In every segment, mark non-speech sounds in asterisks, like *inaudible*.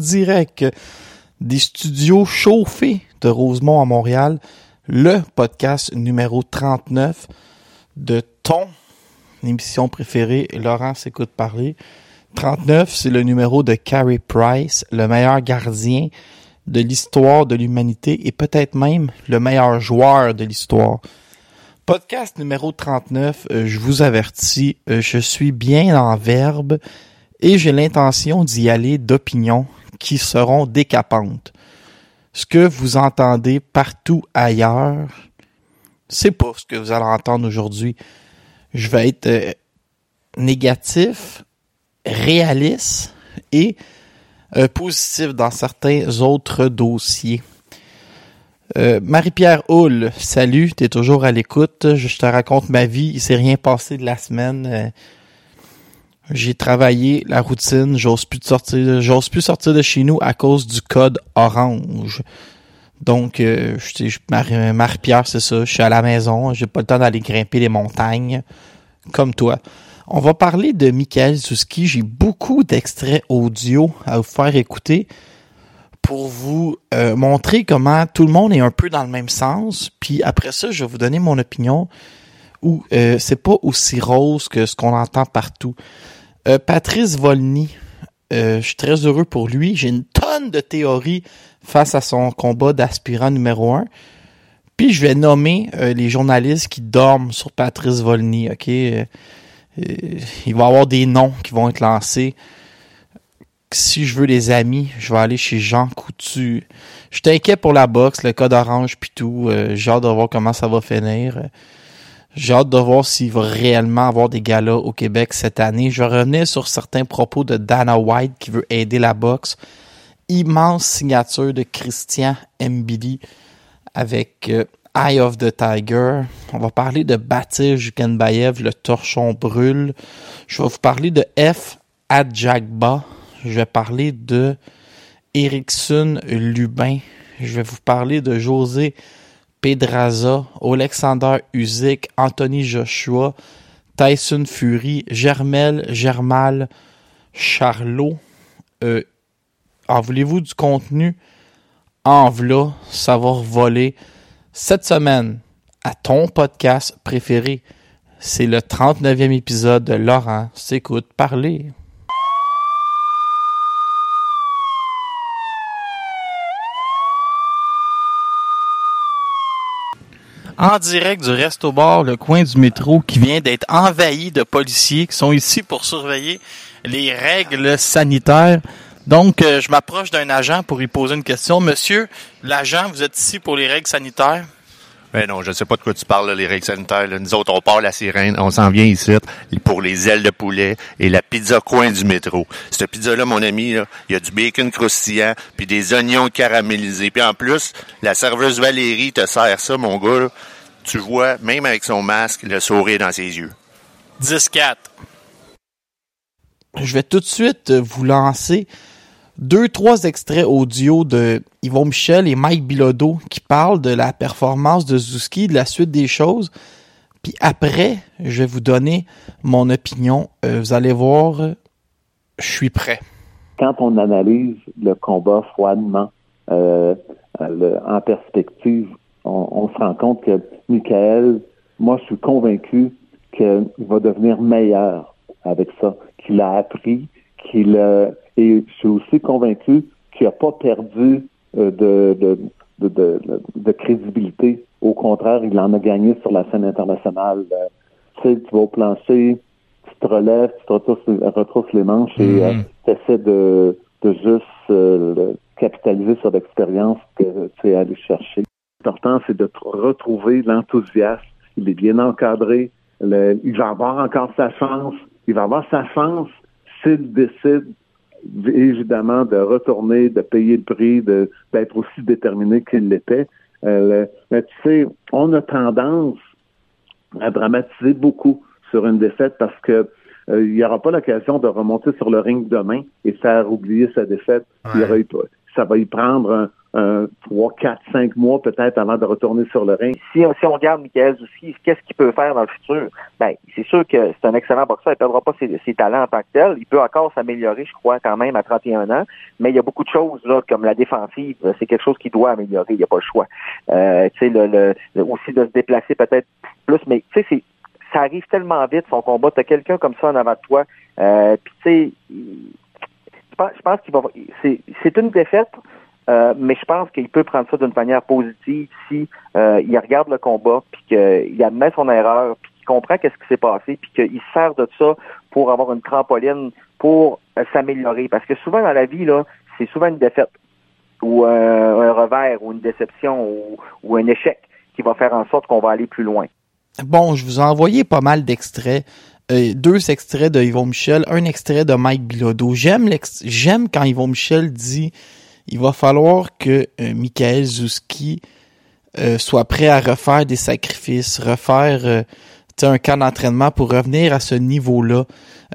Direct des studios chauffés de Rosemont à Montréal, le podcast numéro 39 de ton émission préférée, Laurent s'écoute parler. 39, c'est le numéro de Carey Price, le meilleur gardien de l'histoire de l'humanité et peut-être même le meilleur joueur de l'histoire. Podcast numéro 39, euh, je vous avertis, euh, je suis bien en verbe et j'ai l'intention d'y aller d'opinions qui seront décapantes. Ce que vous entendez partout ailleurs, c'est pas ce que vous allez entendre aujourd'hui. Je vais être euh, négatif, réaliste et euh, positif dans certains autres dossiers. Euh, Marie-Pierre Hull, salut, t'es toujours à l'écoute. Je te raconte ma vie, il s'est rien passé de la semaine. J'ai travaillé la routine, j'ose plus sortir, j'ose plus sortir de chez nous à cause du code orange. Donc, euh, je, je- Marie- Marie-Pierre, c'est ça, je suis à la maison, j'ai pas le temps d'aller grimper les montagnes, comme toi. On va parler de Michael Zuski. J'ai beaucoup d'extraits audio à vous faire écouter pour vous euh, montrer comment tout le monde est un peu dans le même sens. Puis après ça, je vais vous donner mon opinion où euh, c'est pas aussi rose que ce qu'on entend partout. Euh, Patrice Volny, euh, je suis très heureux pour lui. J'ai une tonne de théories face à son combat d'aspirant numéro un. Puis je vais nommer euh, les journalistes qui dorment sur Patrice Volny, ok? Il va y avoir des noms qui vont être lancés. Si je veux des amis, je vais aller chez Jean Coutu. Je t'inquiète pour la boxe, le code orange puis tout. J'ai hâte de voir comment ça va finir. J'ai hâte de voir s'il va réellement avoir des galas au Québec cette année. Je revenais sur certains propos de Dana White qui veut aider la boxe. Immense signature de Christian Mbili avec euh, Eye of the Tiger. On va parler de Batir Jukenbaev, le torchon brûle. Je vais vous parler de F. Adjagba. Je vais parler de Erickson Lubin. Je vais vous parler de José Pedraza, Alexander Usyk, Anthony Joshua, Tyson Fury, Germel, Germal, Charlot. Euh, en voulez-vous du contenu? En v'là, ça voler cette semaine à ton podcast préféré. C'est le 39e épisode de Laurent s'écoute parler. En direct du Resto Bar, le coin du métro, qui vient d'être envahi de policiers qui sont ici pour surveiller les règles sanitaires. Donc, euh, je m'approche d'un agent pour lui poser une question. Monsieur, l'agent, vous êtes ici pour les règles sanitaires? Ben non, je ne sais pas de quoi tu parles, là, les règles sanitaires. là. Nous autres, on part la sirène, on s'en vient ici pour les ailes de poulet et la pizza coin du métro. Cette pizza-là, mon ami, là, il y a du bacon croustillant, puis des oignons caramélisés. Puis en plus, la serveuse Valérie te sert ça, mon gars. là. Tu vois, même avec son masque, le sourire dans ses yeux. 10-4. Je vais tout de suite vous lancer deux, trois extraits audio de Yvon Michel et Mike Bilodeau qui parlent de la performance de Zuski, de la suite des choses. Puis après, je vais vous donner mon opinion. Euh, vous allez voir, je suis prêt. quand on analyse le combat froidement euh, en perspective, on, on se rend compte que Michael, moi, je suis convaincu qu'il va devenir meilleur avec ça, qu'il a appris, qu'il a, et je suis aussi convaincu qu'il n'a pas perdu euh, de, de, de, de, de crédibilité. Au contraire, il en a gagné sur la scène internationale. Euh, tu sais, tu vas au plancher, tu te relèves, tu te retrousses, retrousses les manches et euh, tu essaies de, de juste euh, capitaliser sur l'expérience que tu es allé chercher. L'important, c'est de retrouver l'enthousiasme. Il est bien encadré. Le- il va avoir encore sa chance. Il va avoir sa chance s'il décide évidemment de retourner, de payer le prix, de d'être aussi déterminé qu'il l'était. Euh, mais tu sais, on a tendance à dramatiser beaucoup sur une défaite parce que euh, il n'y aura pas l'occasion de remonter sur le ring demain et faire oublier sa défaite. Il y aura ça va y prendre un, un 3, 4, 5 mois peut-être avant de retourner sur le ring. si, si on regarde Michael Zouski, qu'est-ce qu'il peut faire dans le futur? Ben, c'est sûr que c'est un excellent boxeur. Il ne perdra pas ses, talents en tant que tel. Il peut encore s'améliorer, je crois, quand même, à 31 ans. Mais il y a beaucoup de choses, là, comme la défensive. C'est quelque chose qu'il doit améliorer. Il n'y a pas le choix. Euh, le, le, le- aussi de se déplacer peut-être plus. Mais, tu sais, c'est ça arrive tellement vite, son combat. Tu as quelqu'un comme ça en avant de toi. Euh, Puis, tu sais, je pense, je pense qu'il va... C'est une défaite, euh, mais je pense qu'il peut prendre ça d'une manière positive si euh, il regarde le combat, puis qu'il admet son erreur, puis qu'il comprend qu'est-ce qui s'est passé, puis qu'il se sert de ça pour avoir une trampoline pour euh, s'améliorer. Parce que souvent dans la vie, là, c'est souvent une défaite ou un revers ou une déception ou, un échec qui va faire en sorte qu'on va aller plus loin. Bon, je vous ai envoyé pas mal d'extraits. Deux extraits de Yvon Michel, un extrait de Mike Bilodeau. J'aime j'aime quand Yvon Michel dit il va falloir que euh, Michael Zouski euh, soit prêt à refaire des sacrifices, refaire euh, un camp d'entraînement pour revenir à ce niveau-là.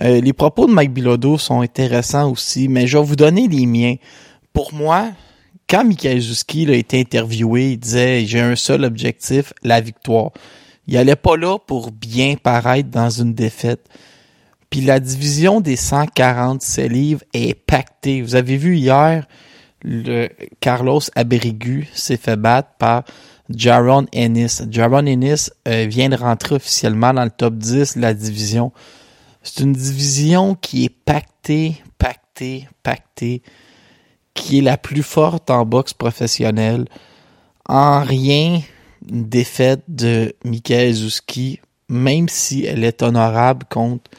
Les propos de Mike Bilodeau sont intéressants aussi, mais je vais vous donner les miens. Pour moi, quand Michael Zouski a été interviewé, il disait j'ai un seul objectif, la victoire. Il allait pas là pour bien paraître dans une défaite. Puis la division des 147 livres est pactée. Vous avez vu hier, Carlos Abregu s'est fait battre par Jaron Ennis. Jaron Ennis euh, vient de rentrer officiellement dans le top 10 de la division. C'est une division qui est pactée, pactée, pactée, qui est la plus forte en boxe professionnelle. En rien, une défaite de Michael Zouski, même si elle est honorable contre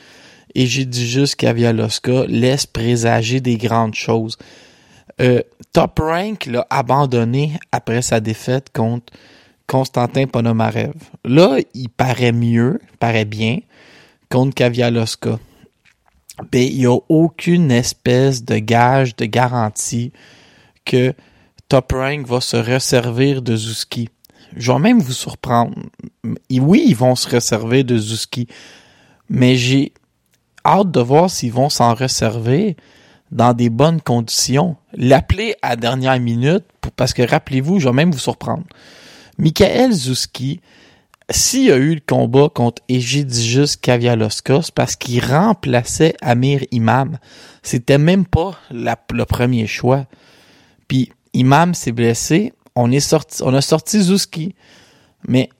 Egidijus Kavialoska, laisse présager des grandes choses. Euh, Top Rank l'a abandonné après sa défaite contre Constantin Ponomarev. Là, il paraît mieux, paraît bien contre Kavialoska. Ben, il n'y a aucune espèce de gage, de garantie que Top Rank va se resservir de Zuski. Je vais même vous surprendre. Oui, ils vont se resservir de Zuski, mais j'ai hâte de voir s'ils vont s'en resservir dans des bonnes conditions. L'appeler à dernière minute, parce que rappelez-vous, je vais même vous surprendre. Michael Zuski, s'il a eu le combat contre Egidijus Kavialoskos parce qu'il remplaçait Amir Imam, c'était même pas le premier choix. Puis Imam s'est blessé, on est sorti, on a sorti Zuski. Mais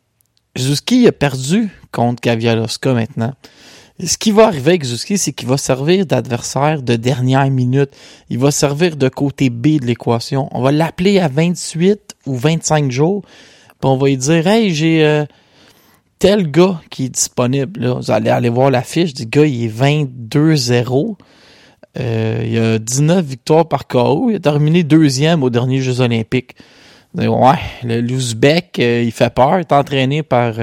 Zuski a perdu contre Kavialoska maintenant. Ce qui va arriver avec Zuski, c'est qu'il va servir d'adversaire de dernière minute. Il va servir de côté B de l'équation. On va l'appeler à 28 ou 25 jours. Puis on va lui dire, hey, j'ai euh, tel gars qui est disponible. Là. Vous allez aller voir la fiche du gars, il est 22-0. Euh, il a 19 victoires par KO. Il a terminé deuxième aux derniers Jeux olympiques. Ouais, l'Ouzbek, euh, il fait peur. Il est entraîné par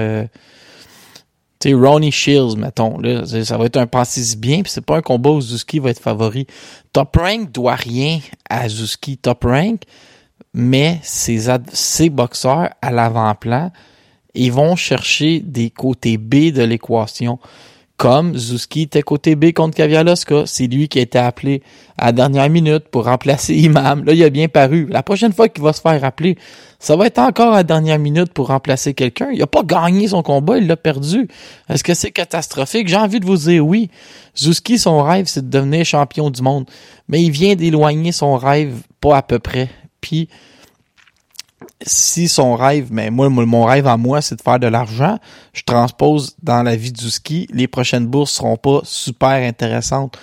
tu sais, Ronnie Shields, mettons. Là, ça va être un passé bien, puis c'est pas un combat où Zuski va être favori. Top Rank doit rien à Zuski. Top Rank met ses, ses boxeurs à l'avant-plan ils vont chercher des côtés B de l'équation. Comme Zuski était côté B contre Kavialoska. C'est lui qui a été appelé à dernière minute pour remplacer Imam. Là, il a bien paru. La prochaine fois qu'il va se faire appeler, ça va être encore à dernière minute pour remplacer quelqu'un. Il a pas gagné son combat, il l'a perdu. Est-ce que c'est catastrophique? J'ai envie de vous dire oui. Zuski, son rêve, c'est de devenir champion du monde. Mais il vient d'éloigner son rêve pas à peu près. Puis, si son rêve, mais moi, mon rêve à moi, c'est de faire de l'argent, je transpose dans la vie du ski, les prochaines bourses seront pas super intéressantes.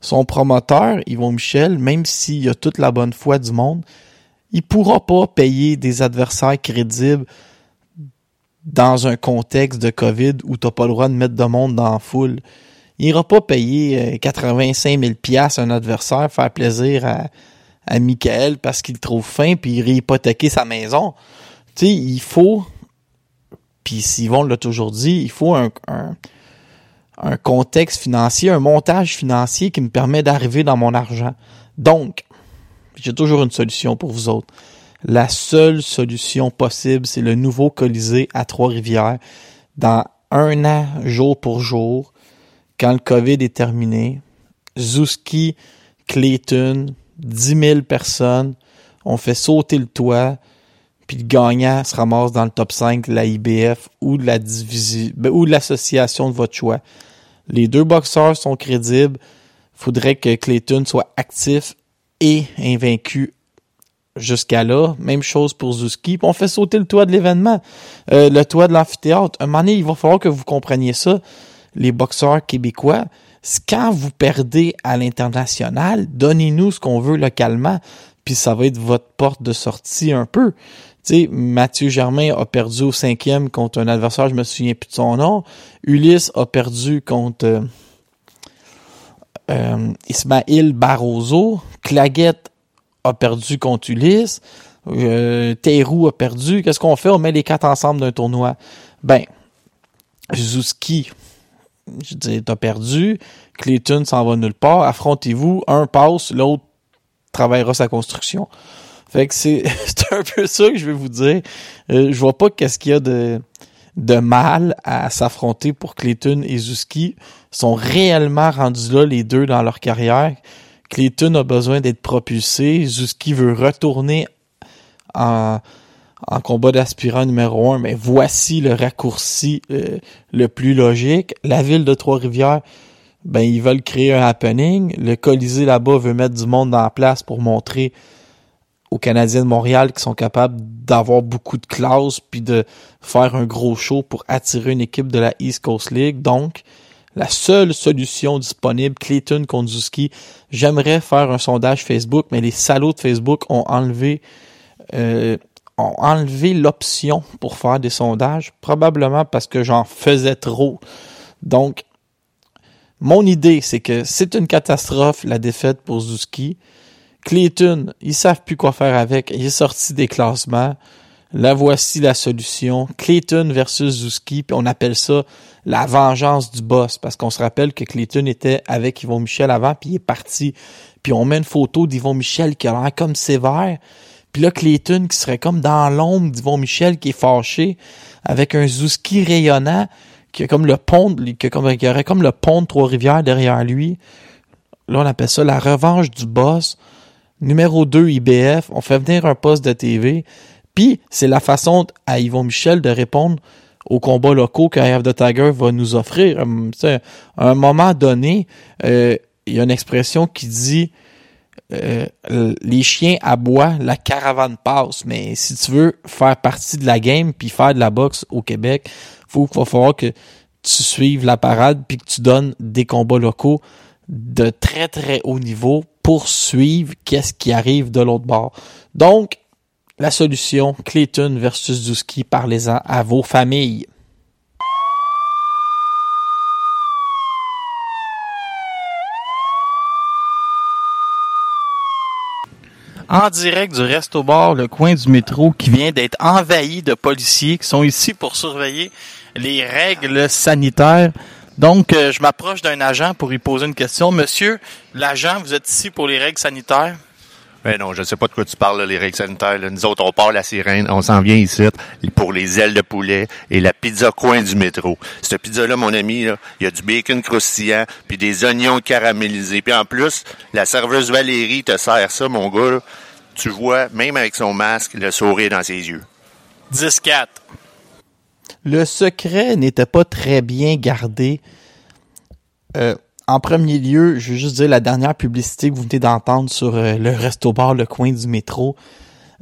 Son promoteur, Yvon Michel, même s'il a toute la bonne foi du monde, il pourra pas payer des adversaires crédibles dans un contexte de COVID où t'as pas le droit de mettre de monde dans la foule. Il ira pas payer euh, 85 000 piastres à un adversaire, faire plaisir à, à Michael parce qu'il trouve faim puis il réhypothéquer sa maison. Tu sais, il faut, puis Yvon l'a toujours dit, il faut un, un, un contexte financier, un montage financier qui me permet d'arriver dans mon argent. Donc, j'ai toujours une solution pour vous autres. La seule solution possible, c'est le nouveau Colisée à Trois-Rivières. Dans un an, jour pour jour, quand le COVID est terminé, Zuski, Clayton, 10 000 personnes, on fait sauter le toit, puis le gagnant se ramasse dans le top 5 de la IBF ben, ou de l'association de votre choix. Les deux boxeurs sont crédibles. Faudrait que Clayton soit actif et invaincu jusqu'à là. Même chose pour Zuski. On fait sauter le toit de l'événement, euh, le toit de l'amphithéâtre. Un moment donné, il va falloir que vous compreniez ça, les boxeurs québécois. Quand vous perdez à l'international, donnez-nous ce qu'on veut localement, puis ça va être votre porte de sortie un peu. Tu sais, Mathieu Germain a perdu au cinquième contre un adversaire, je me souviens plus de son nom. Ulysse a perdu contre euh, euh, Ismaël Barroso. Claguette a perdu contre Ulysse. Euh, a perdu. Qu'est-ce qu'on fait? On met les quatre ensemble d'un tournoi. Ben, Zuski, je dis, t'as perdu. Clayton s'en va nulle part. Affrontez-vous. Un passe, l'autre travaillera sa construction. Fait que c'est *laughs* un peu ça que je vais vous dire. Euh, je vois pas qu'est-ce qu'il y a de de mal à s'affronter pour Clayton et Zuski sont réellement rendus là les deux dans leur carrière. Clayton a besoin d'être propulsé, Zuski veut retourner en en combat d'aspirant numéro un, mais voici le raccourci euh, le plus logique. La ville de Trois-Rivières, ben ils veulent créer un happening. Le Colisée là-bas veut mettre du monde dans la place pour montrer aux Canadiens de Montréal qui sont capables d'avoir beaucoup de classe puis de faire un gros show pour attirer une équipe de la East Coast League. Donc, la seule solution disponible, Clayton Konduski. J'aimerais faire un sondage Facebook, mais les salauds de Facebook ont enlevé euh, ont enlevé l'option pour faire des sondages, probablement parce que j'en faisais trop. Donc, mon idée, c'est que c'est une catastrophe, la défaite pour Zuski. Clayton, ils savent plus quoi faire avec. Il est sorti des classements. Là, voici la solution. Clayton versus Zuski, puis on appelle ça la vengeance du boss, parce qu'on se rappelle que Clayton était avec Yvon Michel avant, puis il est parti. Puis on met une photo d'Yvon Michel qui a l'air comme sévère. Puis là, Clayton qui serait comme dans l'ombre d'Yvon Michel qui est fâché, avec un Zuski rayonnant, qui a comme le pont, qui, comme, aurait comme le pont de Trois-Rivières derrière lui. Là, on appelle ça la revanche du boss. Numéro 2, IBF. On fait venir un poste de TV. Puis, c'est la façon à Yvon Michel de répondre aux combats locaux que Eye of the Tiger va nous offrir. Hum, À un moment donné, euh, il y a une expression qui dit euh, les chiens aboient, la caravane passe. Mais si tu veux faire partie de la game puis faire de la boxe au Québec, faut, va falloir que tu suives la parade puis que tu donnes des combats locaux de très très haut niveau pour suivre qu'est-ce qui arrive de l'autre bord. Donc, la solution, Clayton versus Zuski, parlez-en à vos familles. En direct du resto bar, le coin du métro, qui vient d'être envahi de policiers qui sont ici pour surveiller les règles sanitaires. Donc, euh, je m'approche d'un agent pour lui poser une question. Monsieur, l'agent, vous êtes ici pour les règles sanitaires? Ben non, je ne sais pas de quoi tu parles, là, les règles sanitaires. là. Nous autres, on part la sirène, on s'en vient ici pour les ailes de poulet et la pizza coin du métro. Cette pizza-là, mon ami, là, il y a du bacon croustillant, puis des oignons caramélisés. Puis en plus, la serveuse Valérie te sert ça, mon gars. là. Tu vois, même avec son masque, le sourire dans ses yeux. 10-4. Le secret n'était pas très bien gardé. Euh, en premier lieu, je veux juste dire la dernière publicité que vous venez d'entendre sur euh, le resto-bar Le Coin du métro.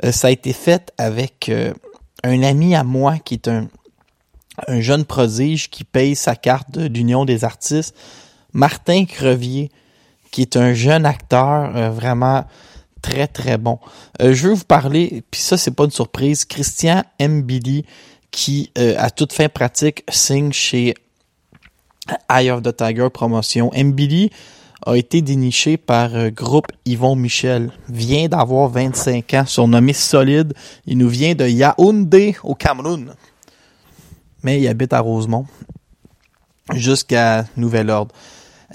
euh, ça a été fait avec euh, un ami à moi qui est un, un jeune prodige qui paye sa carte de l'Union des artistes. Martin Crevier, qui est un jeune acteur vraiment très très bon. Je veux vous parler, puis ça c'est pas une surprise, Christian Mbili qui à toute fin pratique signe chez Eye of the Tiger Promotion. Mbili a été déniché par euh, groupe Yvon Michel. Vient d'avoir 25 ans, surnommé solide. Il nous vient de Yaoundé au Cameroun. Mais il habite à Rosemont jusqu'à nouvel ordre.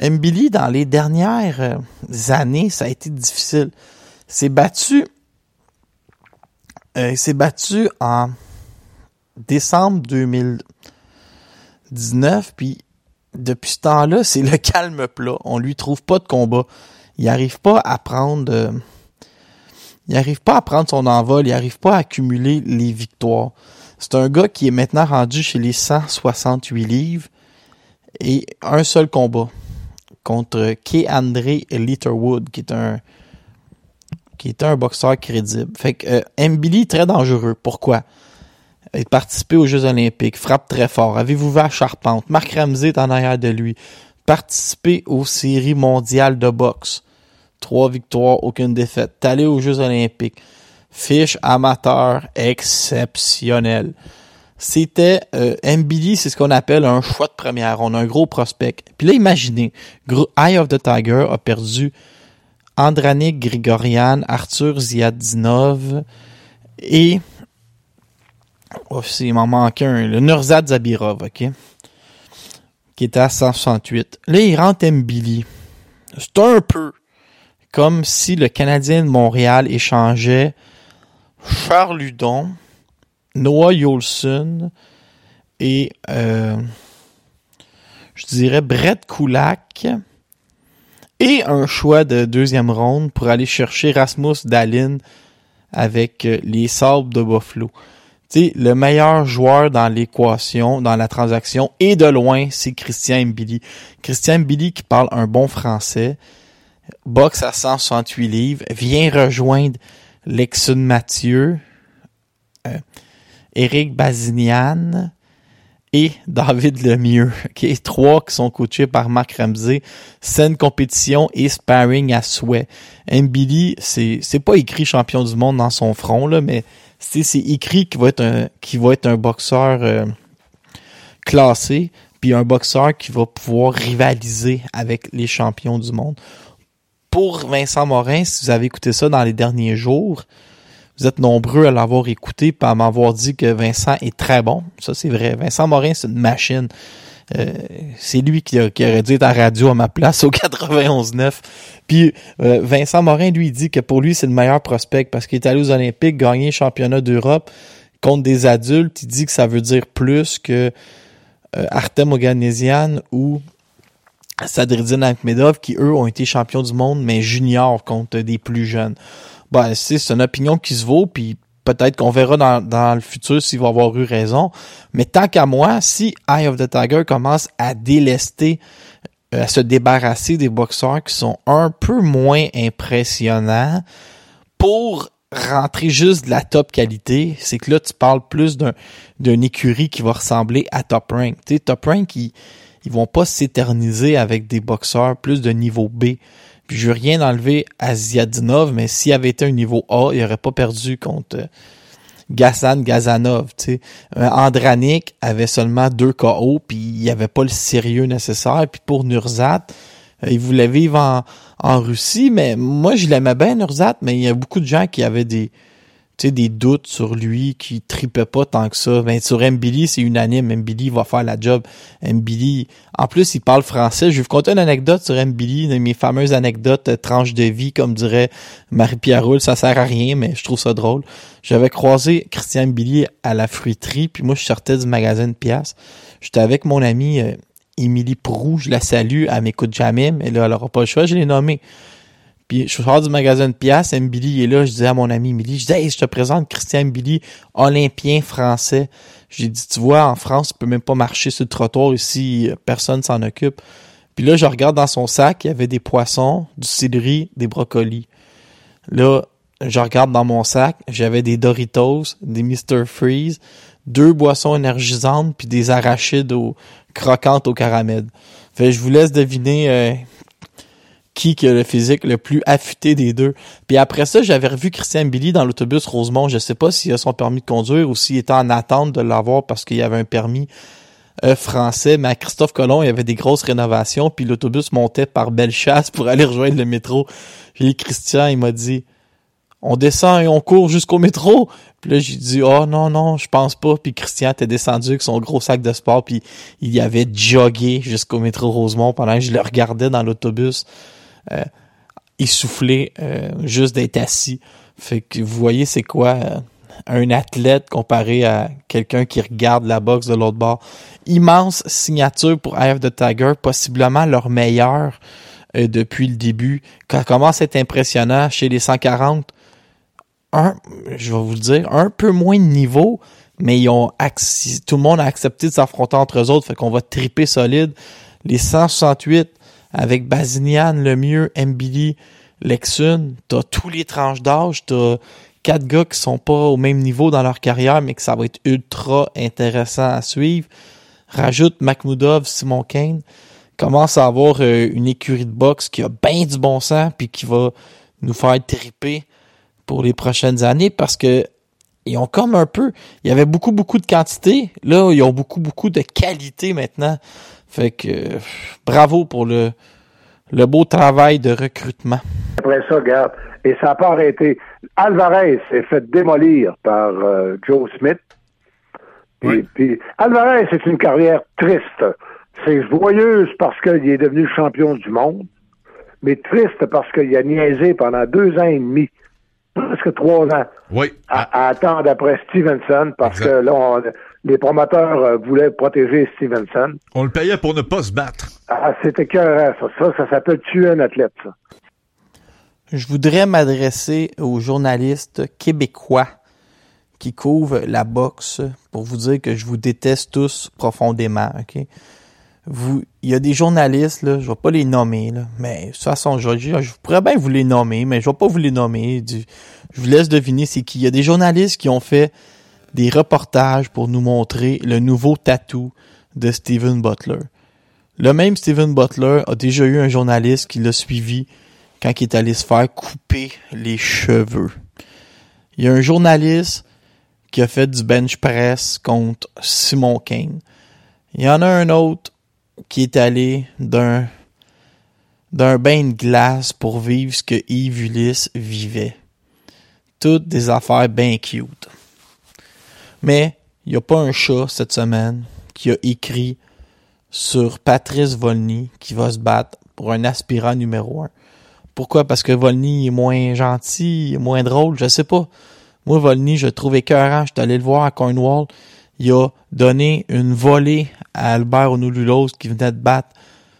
Mbili, dans les dernières euh, années, ça a été difficile. s'est battu, euh, s'est battu en décembre 2019, puis depuis ce temps-là, c'est le calme plat. On lui trouve pas de combat. Il n'arrive pas à prendre, euh, il arrive pas à prendre son envol. Il n'arrive pas à accumuler les victoires. C'est un gars qui est maintenant rendu chez les 168 livres et un seul combat contre Kay André Litterwood, qui est un qui est un boxeur crédible. Fait que euh, Mbili très dangereux. Pourquoi? Il participé aux Jeux Olympiques, frappe très fort. Avez-vous vu à Charpente? Marc Ramsey est en arrière de lui. Participer aux séries mondiales de boxe. Trois victoires, aucune défaite. Allé aux Jeux Olympiques. Fiche amateur exceptionnel. C'était euh, Mbili, c'est ce qu'on appelle un choix de première. On a un gros prospect. Puis là, imaginez, Eye of the Tiger a perdu Andranik Grigorian, Arthur Ziadinov et oh, il m'en manque un, le Nurzad Zabirov, ok? Qui était à 168. Là, il rentre Mbili. C'est un peu comme si le Canadien de Montréal échangeait Charles Ludon, Noah Yolson et euh, je dirais Brett Kulak et un choix de deuxième ronde pour aller chercher Rasmus Dallin avec euh, les Sables de Buffalo. Sais, le meilleur joueur dans l'équation, dans la transaction, et de loin, c'est Christian Mbili. Christian Mbili qui parle un bon français, boxe à 168 livres, vient rejoindre Lexon Mathieu, euh, Eric Bazinian et David Lemieux. Okay? Trois qui sont coachés par Marc Ramsey. Scène compétition et sparring à souhait. Mbili, c'est, c'est pas écrit champion du monde dans son front, là, mais c'est, écrit qu'il va être un, qu'il va être un boxeur euh, classé, puis un boxeur qui va pouvoir rivaliser avec les champions du monde pour Vincent Morin, si vous avez écouté ça dans les derniers jours, vous êtes nombreux à l'avoir écouté et à m'avoir dit que Vincent est très bon. Ça, c'est vrai. Vincent Morin, c'est une machine. Euh, c'est lui qui, a, qui, aurait dû être à radio à ma place au *laughs* 91.9. Puis euh, Vincent Morin, lui, dit que pour lui, c'est le meilleur prospect parce qu'il est allé aux Olympiques, gagné le championnat d'Europe contre des adultes. Il dit que ça veut dire plus que euh, Artem Oganesian ou Sadridine Akhmedov qui, eux, ont été champions du monde, mais juniors contre des plus jeunes. Ben, c'est une opinion qui se vaut, puis peut-être qu'on verra dans, dans le futur s'il va avoir eu raison. Mais tant qu'à moi, si Eye of the Tiger commence à délester, euh, à se débarrasser des boxeurs qui sont un peu moins impressionnants pour rentrer juste de la top qualité, c'est que là, tu parles plus d'un, d'une écurie qui va ressembler à Top Rank. Tu sais, Top Rank, qui ils vont pas s'éterniser avec des boxeurs plus de niveau B. Puis je veux rien enlever à Ziadinov, mais s'il avait été un niveau A, il aurait pas perdu contre euh, Gassan Gazanov. Tu euh, Andranik avait seulement deux KO, puis il n'y avait pas le sérieux nécessaire. Puis pour Nurzat, euh, il voulait vivre en, en Russie, mais moi je l'aimais bien Nurzat, mais il y a beaucoup de gens qui avaient des tu sais, des doutes sur lui, qui tripait pas tant que ça. Ben, sur Mbili, c'est unanime. Mbili va faire la job. Mbili, en plus, il parle français. Je vais vous conter une anecdote sur Mbili, de mes fameuses anecdotes euh, tranches de vie, comme dirait Marie-Pierre Roule. Ça sert à rien, mais je trouve ça drôle. J'avais croisé Christian Mbili à la fruiterie, puis moi, je sortais du magasin de pièces. J'étais avec mon ami euh, Émilie je la salue, elle m'écoute jamais, mais là, elle aura pas le choix, je l'ai nommé. Puis je sors du magasin de pièces, Mbili est là, je dis à mon ami Emily, je dis hey, je te présente Christian Mbili, olympien français. J'ai dit tu vois en France, tu peux même pas marcher sur le trottoir ici, personne s'en occupe. Puis là je regarde dans son sac, il y avait des poissons, du céleri, des brocolis. Là, je regarde dans mon sac, j'avais des Doritos, des Mr Freeze, deux boissons énergisantes puis des arachides au, croquantes au caramel. Fait je vous laisse deviner euh, qui qui a le physique le plus affûté des deux. Puis après ça, j'avais revu Christian Billy dans l'autobus Rosemont. Je sais pas s'il a son permis de conduire ou s'il était en attente de l'avoir parce qu'il y avait un permis euh, français. Mais à Christophe Colomb, il y avait des grosses rénovations, puis l'autobus montait par Bellechasse pour *laughs* aller rejoindre le métro. Puis Christian, il m'a dit on descend et on court jusqu'au métro. Puis là, j'ai dit, oh non, non, je pense pas. Puis Christian était descendu avec son gros sac de sport, puis il y avait jogué jusqu'au métro Rosemont pendant que je le regardais dans l'autobus. Euh, essoufflé, euh, juste d'être assis. Fait que vous voyez, c'est quoi euh, un athlète comparé à quelqu'un qui regarde la boxe de l'autre bord. Immense signature pour Eye of the Tiger, possiblement leur meilleur depuis le début. Quand commence à être impressionnant chez les 140, un, je vais vous le dire, un peu moins de niveau, mais ils ont tout le monde a accepté de s'affronter entre eux autres, fait qu'on va triper solide. Les 168 avec Bazinian, Lemieux, Mbili, Lexun, t'as tous les tranches d'âge, t'as quatre gars qui sont pas au même niveau dans leur carrière, mais que ça va être ultra intéressant à suivre. Rajoute Makhmoudov, Simon Kane, commence à avoir euh, une écurie de boxe qui a bien du bon sens, puis qui va nous faire triper pour les prochaines années parce que ils ont comme un peu, il y avait beaucoup beaucoup de quantité, là ils ont beaucoup beaucoup de qualité maintenant. Fait que euh, bravo pour le le beau travail de recrutement. Après ça, regarde, et ça n'a pas arrêté. Alvarez s'est fait démolir par euh, Joe Smith. Puis, puis Alvarez, c'est une carrière triste. C'est joyeuse parce qu'il est devenu champion du monde, mais triste parce qu'il a niaisé pendant deux ans et demi, presque trois ans, Oui. à, à attendre après Stevenson parce Exact. que là, on- les promoteurs euh, voulaient protéger Stevenson. On le payait pour ne pas se battre. Ah, c'était écœurant, ça. Ça, ça s'appelle tuer un athlète, ça. Je voudrais m'adresser aux journalistes québécois qui couvrent la boxe pour vous dire que je vous déteste tous profondément, ok? Vous, il y a des journalistes, là, je vais pas les nommer, là, mais de toute façon, je, je, je pourrais bien vous les nommer, mais je vais pas vous les nommer. Du- Je vous laisse deviner c'est qui. Il y a des journalistes qui ont fait des reportages pour nous montrer le nouveau tatou de Steven Butler. Le même Steven Butler a déjà eu un journaliste qui l'a suivi quand il est allé se faire couper les cheveux. Il y a un journaliste qui a fait du bench press contre Simon Kane. Il y en a un autre qui est allé d'un d'un bain de glace pour vivre ce que Yves Ulysse vivait. Toutes des affaires bien cute. Mais il n'y a pas un chat cette semaine qui a écrit sur Patrice Volny qui va se battre pour un aspirant numéro un. Pourquoi? Parce que Volny est moins gentil, moins drôle, je sais pas. Moi, Volny, je le trouve écœurant. Je suis allé le voir à Cornwall. Il a donné une volée à Albert Onululos qui venait de battre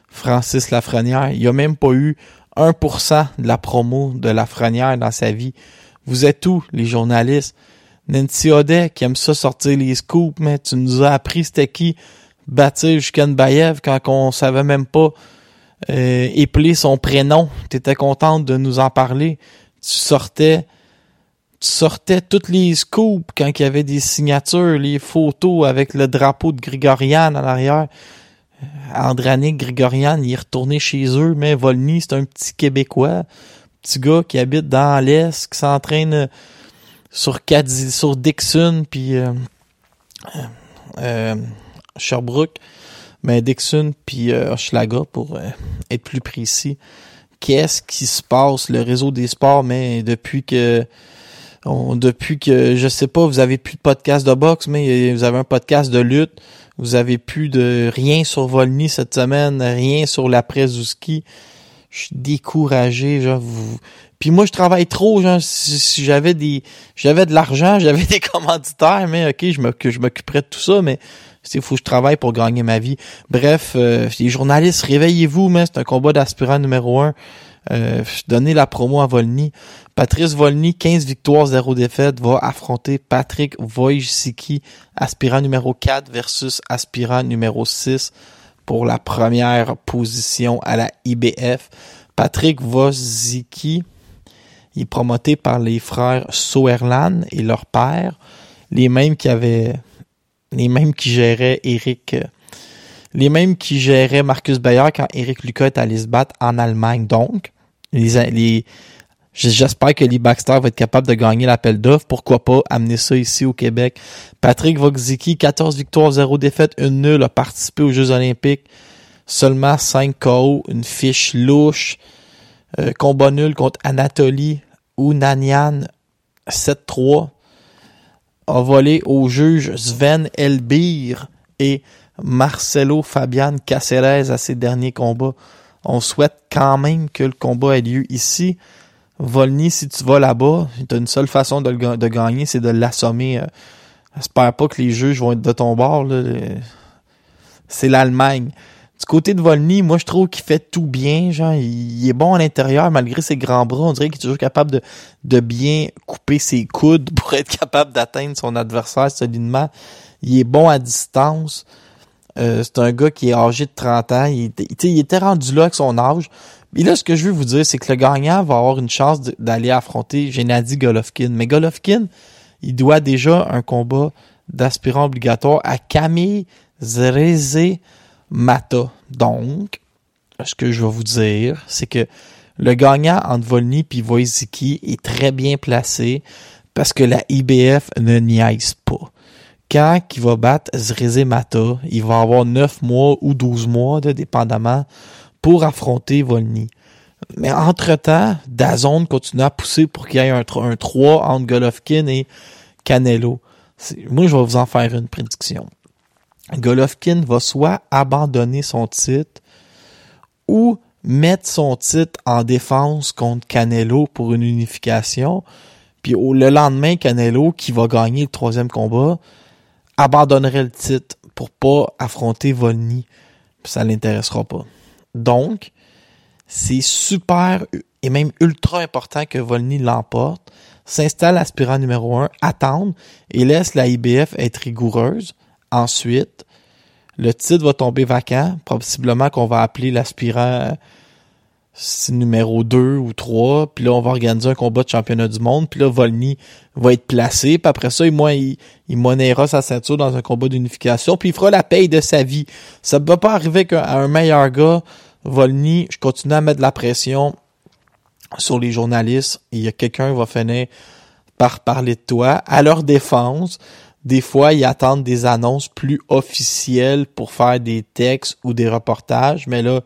Francis Lafrenière. Il a même pas eu 1% de la promo de Lafrenière dans sa vie. Vous êtes où, les journalistes? Nancy Audet, qui aime ça sortir les scoops, mais tu nous as appris c'était qui Batir Bayev quand on savait même pas euh, épeler son prénom. T'étais contente de nous en parler. Tu sortais tu sortais toutes les scoops quand il y avait des signatures, les photos avec le drapeau de Grigorian à l'arrière. Andranik Grigorian, il est retourné chez eux, mais Volny, c'est un petit Québécois, petit gars qui habite dans l'Est, qui s'entraîne sur, Cadi- sur Dixon, puis euh, euh, Sherbrooke, mais Dixon, puis euh, Hochelaga, pour euh, être plus précis. Qu'est-ce qui se passe, le réseau des sports, mais depuis que on- depuis que je sais pas, vous avez plus de podcast de boxe, mais vous avez un podcast de lutte. Vous avez plus de rien sur Volny cette semaine, rien sur l'après Zouski. Je suis découragé, genre vous. Puis moi je travaille trop, genre si, j'avais des j'avais de l'argent, *laughs* j'avais des commanditaires, mais ok, je que je m'occuperais de tout ça, mais il faut que je travaille pour gagner ma vie. Bref, euh, les journalistes, réveillez-vous, mais c'est un combat d'aspirant numéro un. Euh, donnez la promo à Volny. Patrice Volny, 15 victoires, 0 défaites, va affronter Patrick Wojcicki, aspirant numéro 4 versus aspirant numéro 6 pour la première position à la IBF. Patrick Wojcicki il est promoté par les frères Soerlan et leur père, les mêmes qui avaient les mêmes qui géraient Eric euh, Les mêmes qui géraient Marcus Bayer quand Eric Lucas est allé se battre en Allemagne. Donc, J'espère que Lee Baxter va être capable de gagner l'appel d'offres. Pourquoi pas amener ça ici au Québec? Patrick Vogzicki, 14 victoires, 0 défaites, une nulle, a participé aux Jeux olympiques. Seulement 5 KO, une fiche louche. Euh, combat nul contre Anatoly Nanian 7-3. A volé au juge Sven Elbir et Marcelo Fabian Caceres à ses derniers combats. On souhaite quand même que le combat ait lieu ici. Volny, si tu vas là-bas, t'as une seule façon de, de gagner, c'est de l'assommer. Euh, j'espère pas que les juges vont être de ton bord. C'est l'Allemagne. Du côté de Volny, moi je trouve qu'il fait tout bien. Genre, il est bon à l'intérieur malgré ses grands bras. On dirait qu'il est toujours capable de, de bien couper ses coudes pour être capable d'atteindre son adversaire solidement. Il est bon à distance. Euh, c'est un gars qui est âgé de 30 ans. Il, il était rendu là avec son âge. Et là, ce que je veux vous dire, c'est que le gagnant va avoir une chance d'aller affronter Gennady Golovkin. Mais Golovkin, il doit déjà un combat d'aspirant obligatoire à Camille Zreze Mata. Donc, ce que je vais vous dire, c'est que le gagnant entre Volny et est très bien placé parce que la IBF ne niaise pas. Quand il va battre Zreze Mata, il va avoir 9 mois ou 12 mois, dépendamment, pour affronter Volny. Mais entre-temps, Dazon continue à pousser pour qu'il y ait un, un 3 entre Golovkin et Canelo. Moi, je vais vous en faire une prédiction. Golovkin va soit abandonner son titre ou mettre son titre en défense contre Canelo pour une unification. Puis le lendemain, Canelo, qui va gagner le troisième combat, abandonnerait le titre pour pas affronter Volny. ça l'intéressera pas. Donc, c'est super et même ultra important que Volny l'emporte, s'installe aspirant numéro un, attendre et laisse la IBF être rigoureuse. Ensuite, le titre va tomber vacant, possiblement qu'on va appeler l'aspirant numéro 2 ou 3, puis là on va organiser un combat de championnat du monde, puis là Volny va être placé, puis après ça il, il, il monnaiera sa ceinture dans un combat d'unification, puis il fera la paye de sa vie. Ça ne peut pas arriver qu'à un meilleur gars Volny, je continue à mettre de la pression sur les journalistes. Il y a quelqu'un qui va finir par parler de toi. À leur défense, des fois, ils attendent des annonces plus officielles pour faire des textes ou des reportages. Mais là,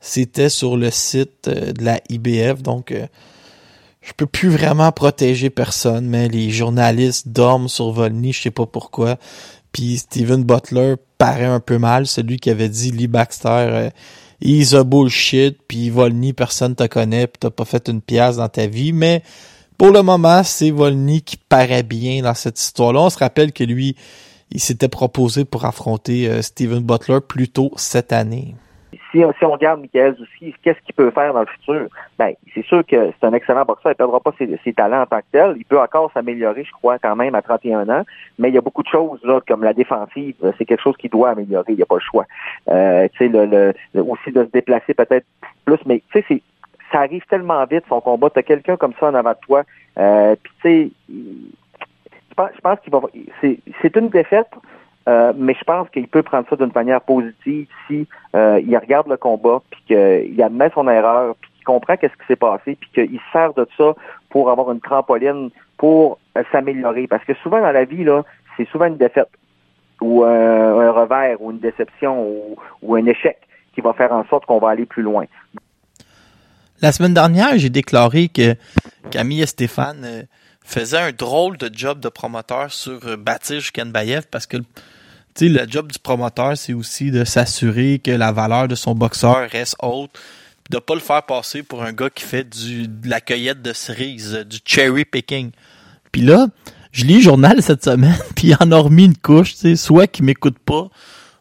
c'était sur le site euh, de la IBF. Donc, euh, je peux plus vraiment protéger personne. Mais les journalistes dorment sur Volny. Je sais pas pourquoi. Puis Steven Butler paraît un peu mal. Celui qui avait dit Lee Baxter... Euh, he's a bullshit, puis Volny, personne te connaît, puis t'as pas fait une pièce dans ta vie, mais pour le moment, c'est Volny qui paraît bien dans cette histoire-là. On se rappelle que lui, il s'était proposé pour affronter euh, Steven Butler plus tôt cette année si, si on regarde Michael Zouski, qu'est-ce qu'il peut faire dans le futur? Ben, c'est sûr que c'est un excellent boxeur. Il ne perdra pas ses, talents en tant que tel. Il peut encore s'améliorer, je crois, quand même à 31 ans. Mais il y a beaucoup de choses, là, comme la défensive. C'est quelque chose qui doit améliorer. Il n'y a pas le choix. Euh, tu sais, le, aussi de se déplacer peut-être plus. Mais, tu sais, ça arrive tellement vite, son combat. Tu as quelqu'un comme ça en avant de toi. Euh, Puis, tu sais, je pense qu'il va... C'est une défaite euh, mais je pense qu'il peut prendre ça d'une manière positive si euh, il regarde le combat, puis qu'il admet son erreur, puis qu'il comprend qu'est-ce qui s'est passé, puis qu'il sert de ça pour avoir une trampoline pour euh, s'améliorer. Parce que souvent dans la vie, là, c'est souvent une défaite ou un revers ou une déception ou, un échec qui va faire en sorte qu'on va aller plus loin. La semaine dernière, j'ai déclaré que Camille et Stéphane faisaient un drôle de job de promoteur sur Baptiste Kenbayev parce que le job du promoteur, c'est aussi de s'assurer que la valeur de son boxeur reste haute, de pas le faire passer pour un gars qui fait du, de la cueillette de cerises, du cherry picking. Puis là, je lis le journal cette semaine, *laughs* puis il en a remis une couche, soit qu'il m'écoute pas,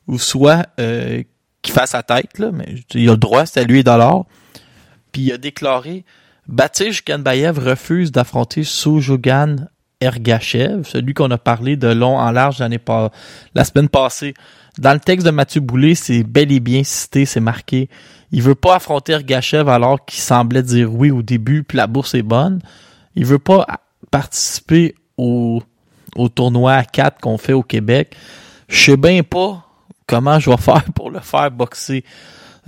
ou soit euh, qu'il fasse sa tête, là, mais il a le droit, c'est à lui dollar. Puis il a déclaré Baptiste Kanbayev refuse d'affronter Sojogan Ergachev, celui qu'on a parlé de long en large pas, la semaine passée. Dans le texte de Mathieu Boulay, c'est bel et bien cité, c'est marqué. Il veut pas affronter Ergachev alors qu'il semblait dire oui au début, puis la bourse est bonne. Il veut pas participer au, au tournoi à 4 qu'on fait au Québec. Je sais bien pas comment je vais faire pour le faire boxer.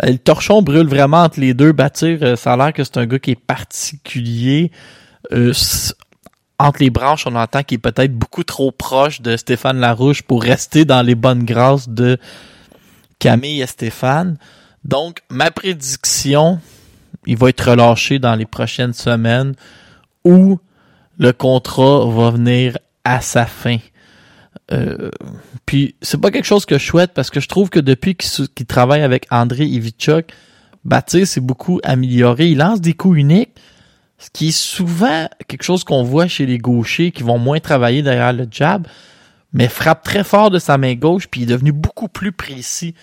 Euh, le torchon brûle vraiment entre les deux. Bâtir, euh, ça a l'air que c'est un gars qui est particulier. Euh, entre les branches, on entend qu'il est peut-être beaucoup trop proche de Stéphane Larouche pour rester dans les bonnes grâces de Camille et Stéphane. Donc, ma prédiction, il va être relâché dans les prochaines semaines où le contrat va venir à sa fin. Euh, puis c'est pas quelque chose que je souhaite parce que je trouve que depuis qu'il travaille avec André Ivichuk, Baptiste s'est beaucoup amélioré. Il lance des coups uniques, ce qui est souvent quelque chose qu'on voit chez les gauchers qui vont moins travailler derrière le jab, mais frappe très fort de sa main gauche puis il est devenu beaucoup plus précis.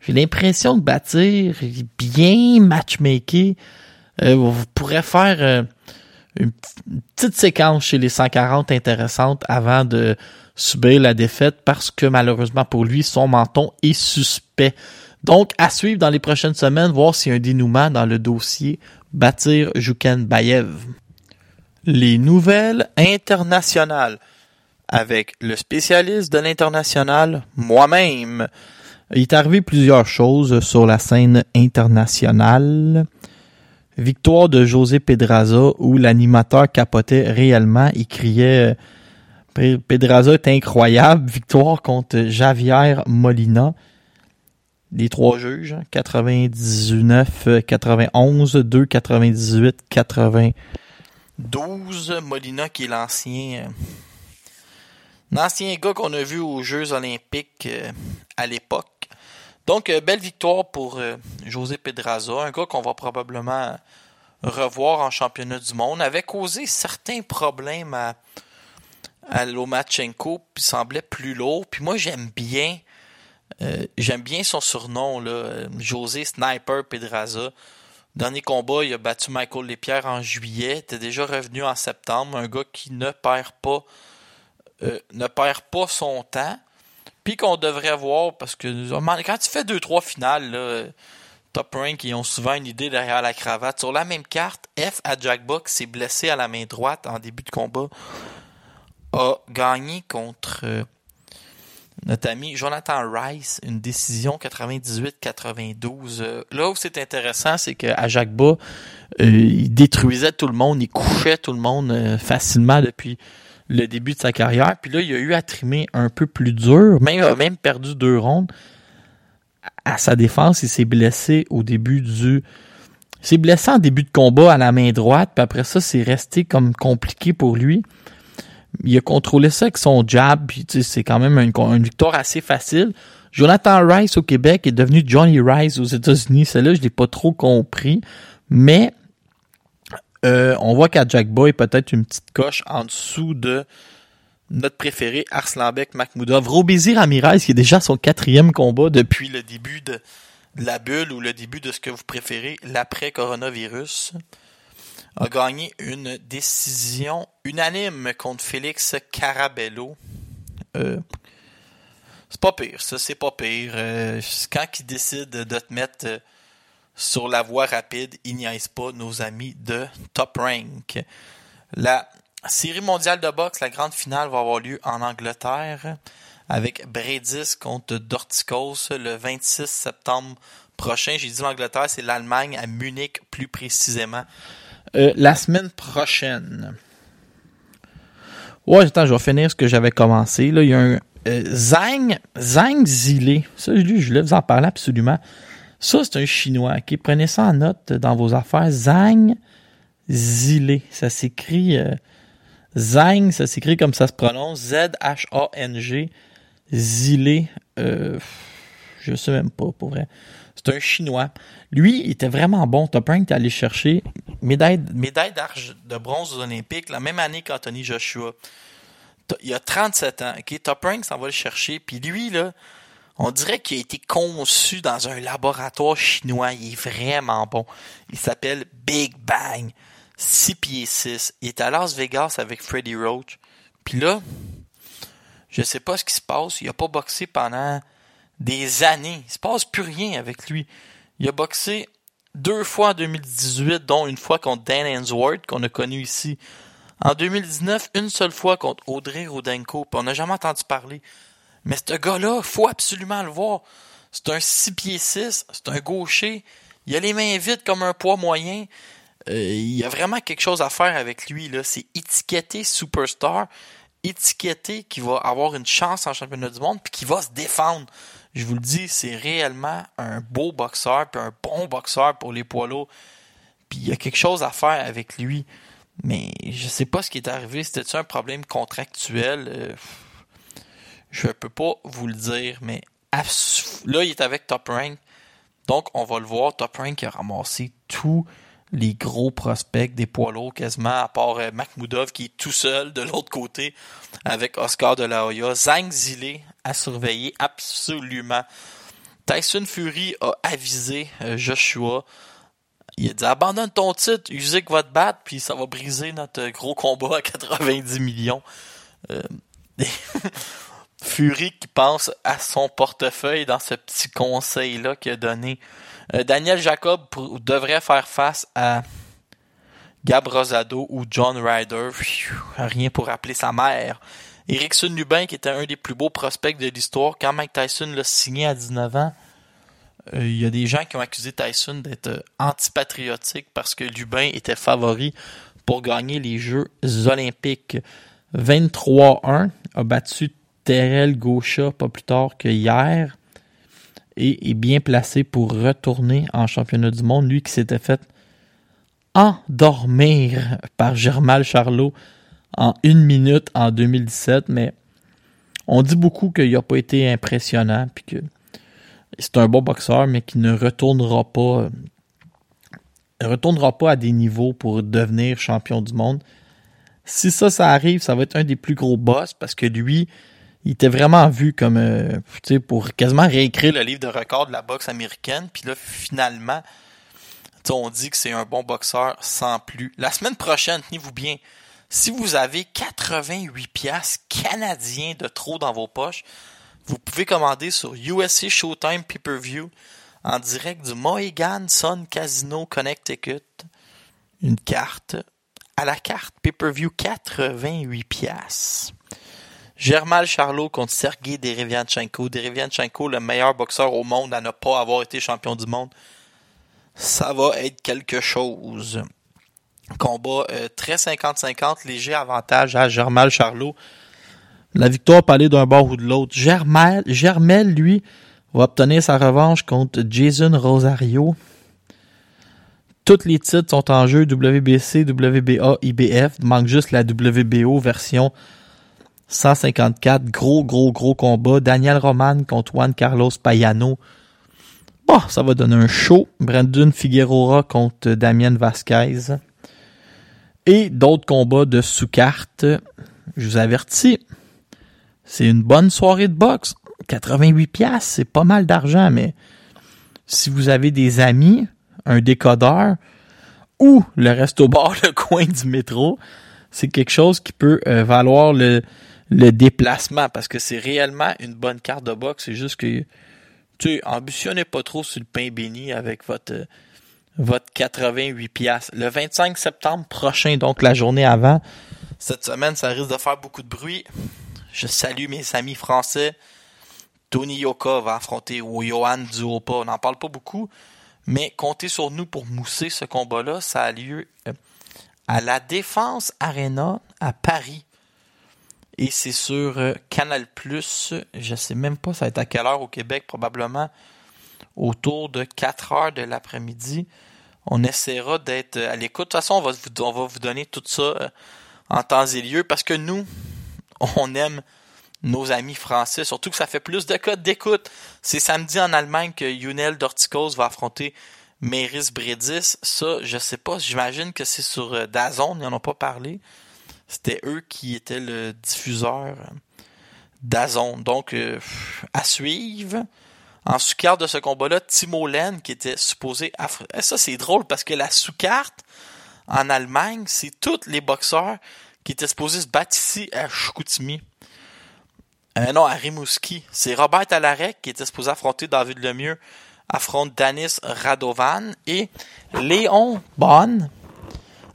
J'ai l'impression que Bâtir est bien matchmaké. Euh, vous pourrez faire euh, une une petite séquence chez les 140 intéressante avant de subir la défaite parce que malheureusement pour lui, son menton est suspect. Donc, à suivre dans les prochaines semaines, voir s'il y a un dénouement dans le dossier Bâtir Bayev. Les nouvelles internationales avec le spécialiste de l'international, moi-même. Il est arrivé plusieurs choses sur la scène internationale. Victoire de José Pedraza où l'animateur capotait réellement. Il criait euh, Pedraza est incroyable. Victoire contre Javier Molina. Les trois juges, hein, 99, euh, 91, 2, 98, 92. Molina qui est l'ancien, euh, l'ancien gars qu'on a vu aux Jeux olympiques euh, à l'époque. Donc, euh, belle victoire pour José Pedraza, un gars qu'on va probablement revoir en championnat du monde, avait causé certains problèmes à, à Lomachenko, puis semblait plus lourd. Puis moi, j'aime bien, euh, bien son surnom, là, José Sniper Pedraza. Dernier combat, il a battu Michael Lépierre en juillet, était déjà revenu en septembre, un gars qui ne perd pas, euh, ne perd pas son temps. Puis qu'on devrait voir, parce que quand tu fais 2-3 finales, là, euh, Top Rank, ils ont souvent une idée derrière la cravate. Sur la même carte, F à Jackbox s'est blessé à la main droite en début de combat. A gagné contre euh, notre ami Jonathan Rice, une décision 98-92. Euh, là où c'est intéressant, c'est qu'à Jacques-Bas, euh, il détruisait tout le monde, il couchait tout le monde facilement depuis le début de sa carrière. Puis là, il a eu à trimer un peu plus dur, même, il a même perdu deux rondes. À sa défense, il s'est blessé au début du... Il s'est blessé en début de combat à la main droite, puis après ça, c'est resté comme compliqué pour lui. Il a contrôlé ça avec son jab, puis c'est quand même une, victoire assez facile. Jonathan Rice au Québec est devenu Johnny Rice aux États-Unis. Celle-là, je l'ai pas trop compris. Mais euh, on voit qu'à Jack Boy, peut-être une petite coche en dessous de notre préféré Arslanbek Makhmoudov. Robézy Ramirez, qui est déjà son quatrième combat depuis le début de, de la bulle ou le début de ce que vous préférez, l'après-coronavirus, a gagné une décision unanime contre Félix Carabello. Euh, c'est pas pire, ça, c'est pas pire. Euh, quand il décide de te mettre euh, sur la voie rapide, il niaise pas nos amis de Top Rank. La série mondiale de boxe, la grande finale, va avoir lieu en Angleterre avec Bredis contre Dorticos le 26 septembre prochain. J'ai dit l'Angleterre, c'est l'Allemagne à Munich plus précisément. Euh, la semaine prochaine. Ouais, attends, je vais finir ce que j'avais commencé. Là, il y a un euh, Zhang, Zhang Zilé. Ça, lui, je voulais vous en parler absolument. Ça, c'est un Chinois. Prenez ça en note dans vos affaires. Zhang Zilé. Ça s'écrit... Euh, Zhang, ça s'écrit comme ça se prononce. Z-H-A-N-G. Zilé. Je sais même pas, pour vrai. C'est un Chinois. Lui, il était vraiment bon. Top Rank est allé chercher médaille, médaille de bronze aux Olympiques la même année qu'Anthony Joshua. Il a 37 ans. Top Rank s'en va le chercher. Puis lui, là, on dirait qu'il a été conçu dans un laboratoire chinois. Il est vraiment bon. Il s'appelle Big Bang. 6 pieds 6. Il est à Las Vegas avec Freddie Roach. Puis là, je sais pas ce qui se passe. Il a pas boxé pendant des années. Il se passe plus rien avec lui. Il a boxé deux fois en 2018, dont une fois contre Dan Hensworth, qu'on a connu ici. En 2019, une seule fois contre Audrey Rodenko, on n'a jamais entendu parler. Mais ce gars-là, faut absolument le voir. C'est un 6 pieds 6, c'est un gaucher. Il a les mains vides comme un poids moyen. Euh, il y a vraiment quelque chose à faire avec lui. là. C'est étiqueté superstar, étiqueté qui va avoir une chance en championnat du monde, puis qui va se défendre. Je vous le dis, c'est réellement un beau boxeur, puis un bon boxeur pour les poids. Puis il y a quelque chose à faire avec lui. Mais je sais pas ce qui est arrivé. C'était-tu un problème contractuel? Euh, je peux pas vous le dire, mais là, il est avec Top Rank. Donc, on va le voir. Top Rank a ramassé tous les gros prospects des poids lourds quasiment, à part euh, qui est tout seul de l'autre côté avec Oscar de la Hoya. Zhang Zilé à surveiller absolument. Tyson Fury a avisé euh, Joshua. Il a dit abandonne ton titre, Usyk va te battre, puis ça va briser notre gros combat à 90 millions. Euh, *laughs* Fury qui pense à son portefeuille dans ce petit conseil-là qu'il a donné. Euh, Daniel Jacob devrait faire face à Gab Rosado ou John Ryder. Rien pour appeler sa mère. Erickson Lubin, qui était un des plus beaux prospects de l'histoire, quand Mike Tyson l'a signé à 19 ans, euh, il y a des gens qui ont accusé Tyson d'être euh, antipatriotique parce que Lubin était favori pour gagner les Jeux olympiques. 23-1 a battu Terrell Gaucha pas plus tard que hier et est bien placé pour retourner en championnat du monde. Lui qui s'était fait endormir par Germal Charlot en une minute en 2017, mais on dit beaucoup qu'il n'a pas été impressionnant puis que c'est un bon boxeur, mais qui ne retournera pas euh, retournera pas à des niveaux pour devenir champion du monde. Si ça, ça arrive, ça va être un des plus gros boss parce que lui, il était vraiment vu comme euh, tu sais, pour quasiment réécrire le livre de record de la boxe américaine. Puis là, finalement, on dit que c'est un bon boxeur sans plus. La semaine prochaine, tenez-vous bien, si vous avez 88 piastres canadiens de trop dans vos poches, vous pouvez commander sur USC Showtime Pay-Per-View en direct du Mohegan Sun Casino Connecticut une carte à la carte Pay-Per-View 88 piastres. Germal Charlot contre Sergei Derevianchenko. Derevianchenko, le meilleur boxeur au monde à ne pas avoir été champion du monde. Ça va être quelque chose. Combat euh, très 50-50, léger avantage à Germal Charlot. La victoire peut aller d'un bord ou de l'autre. Germel, Germel, lui, va obtenir sa revanche contre Jason Rosario. Tous les titres sont en jeu WBC, WBA, IBF. Il manque juste la WBO version 154. Gros, gros, gros combat. Daniel Roman contre Juan Carlos Payano. Bon, ça va donner un show. Brandon Figueroa contre Damien Vasquez. Et d'autres combats de sous-carte. Je vous avertis. C'est une bonne soirée de boxe. 88 pièces, c'est pas mal d'argent, mais si vous avez des amis, un décodeur ou le resto bar *laughs* le coin du métro, c'est quelque chose qui peut euh, valoir le, le déplacement parce que c'est réellement une bonne carte de boxe. C'est juste que tu ambitionnez pas trop sur le pain béni avec votre votre 88 pièces. Le 25 septembre prochain, donc la journée avant, cette semaine, ça risque de faire beaucoup de bruit. Je salue mes amis français. Tony Yoka va affronter Johan Duopa. On n'en parle pas beaucoup, mais comptez sur nous pour mousser ce combat-là. Ça a lieu euh, à la Défense Arena à Paris. Et c'est sur euh, Canal+. Je sais même pas ça va être à quelle heure au Québec, probablement autour de 4 heures de l'après-midi. On essaiera d'être à l'écoute. De toute façon, on va vous, on va vous donner tout ça euh, en temps et lieu parce que nous, on aime nos amis français, surtout que ça fait plus de codes d'écoute. C'est samedi en Allemagne que Yunel Dorticos va affronter Méris Bredis. Ça, je sais pas, j'imagine que c'est sur euh, Dazon, ils n'en ont pas parlé. C'était eux qui étaient le diffuseur Dazon. Donc, euh, à suivre. En sous-carte de ce combat-là, Timo Len, qui était supposé... aff- Eh, Ça, c'est drôle parce que la sous-carte en Allemagne, c'est tous les boxeurs qui étaient supposés se battre ici à Chicoutimi. Euh, non, à Rimouski. C'est Robert Talarek qui était supposé affronter David Lemieux, affronte Danis Radovan et Léon Bonne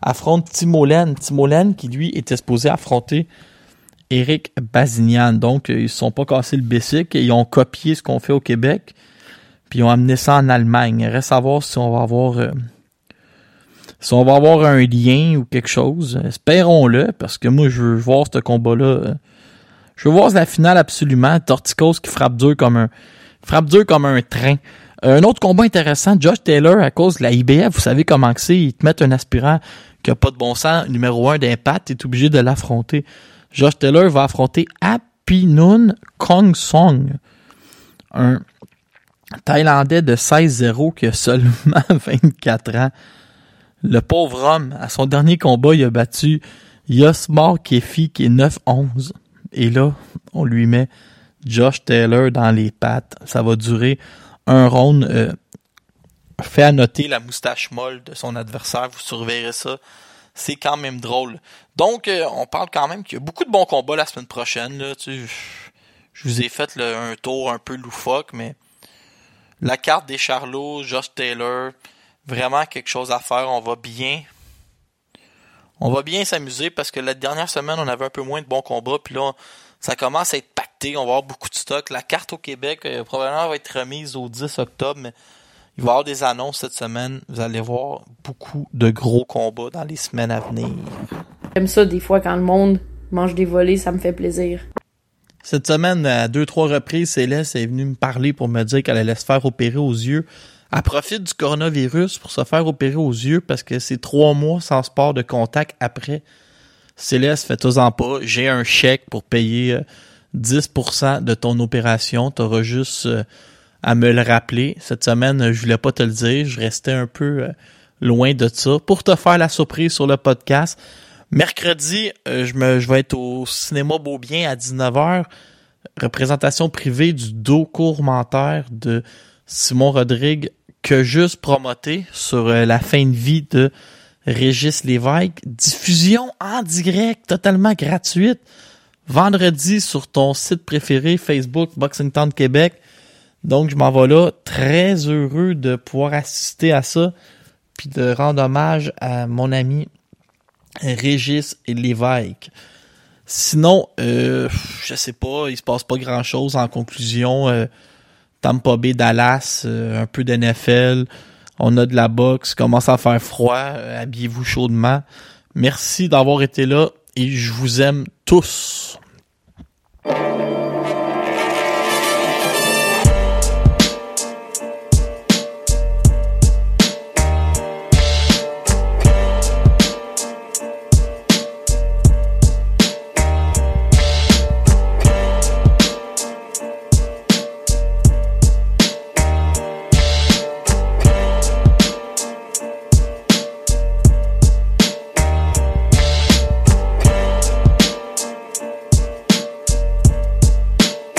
affronte Timo Len. Timo Len qui lui était supposé affronter Eric Bazignan. Donc, ils se sont pas cassés le bessic. Ils ont copié ce qu'on fait au Québec. Puis ils ont amené ça en Allemagne. Il reste à voir si on va avoir... euh, si on va avoir un lien ou quelque chose. Espérons-le, parce que moi, je veux voir ce combat-là. euh, Je veux voir la finale absolument. Torticos qui frappe comme un... Frappe dur comme un train. Un autre combat intéressant, Josh Taylor, à cause de la IBF, vous savez comment c'est, ils te mettent un aspirant qui a pas de bon sens, numéro un d'impact, t'es obligé de l'affronter. Josh Taylor va affronter Apinun Kong Song, un Thaïlandais de 16-0 qui a seulement *laughs* 24 ans. Le pauvre homme, à son dernier combat, il a battu Yosmar Kefi qui est 9-11. Et là, on lui met Josh Taylor dans les pattes. Ça va durer un round. euh, fait à noter la moustache molle de son adversaire. Vous surveillerez ça. C'est quand même drôle. Donc, euh, on parle quand même qu'il y a beaucoup de bons combats la semaine prochaine. Je vous ai fait un tour un peu loufoque, mais la carte des Charlots, Josh Taylor, vraiment quelque chose à faire. On va bien. On va bien s'amuser parce que la dernière semaine, on avait un peu moins de bons combats. Puis là, ça commence à être pacté. On va avoir beaucoup de stock. La carte au Québec, euh, probablement, va être remise au 10 octobre. Mais il va y avoir des annonces cette semaine. Vous allez voir beaucoup de gros combats dans les semaines à venir. J'aime ça des fois quand le monde mange des volets, ça me fait plaisir. Cette semaine, à deux, trois reprises, Céleste est venue me parler pour me dire qu'elle allait se faire opérer aux yeux. Elle profite du coronavirus pour se faire opérer aux yeux parce que c'est trois mois sans sport de contact après. Céleste, fais-toi-en pas. J'ai un chèque pour payer euh, 10% de ton opération. Tu auras juste euh, à me le rappeler. Cette semaine, euh, je voulais pas te le dire. Je restais un peu euh, loin de ça pour te faire la surprise sur le podcast. Mercredi, euh, je, me, je vais être au cinéma Beaubien à 19h. Représentation privée du documentaire de Simon Rodrigue que juste promoté sur euh, la fin de vie de Régis Lévesque. Diffusion en direct, totalement gratuite. Vendredi sur ton site préféré, Facebook Boxing Town Québec. Donc, je m'en vais là, très heureux de pouvoir assister à ça, puis de rendre hommage à mon ami Régis Lévesque. Sinon, euh, je sais pas, il se passe pas grand chose en conclusion. Euh, Tampa Bay, Dallas, euh, un peu d'NFL, on a de la boxe, commence à faire froid, euh, habillez-vous chaudement. Merci d'avoir été là et je vous aime tous.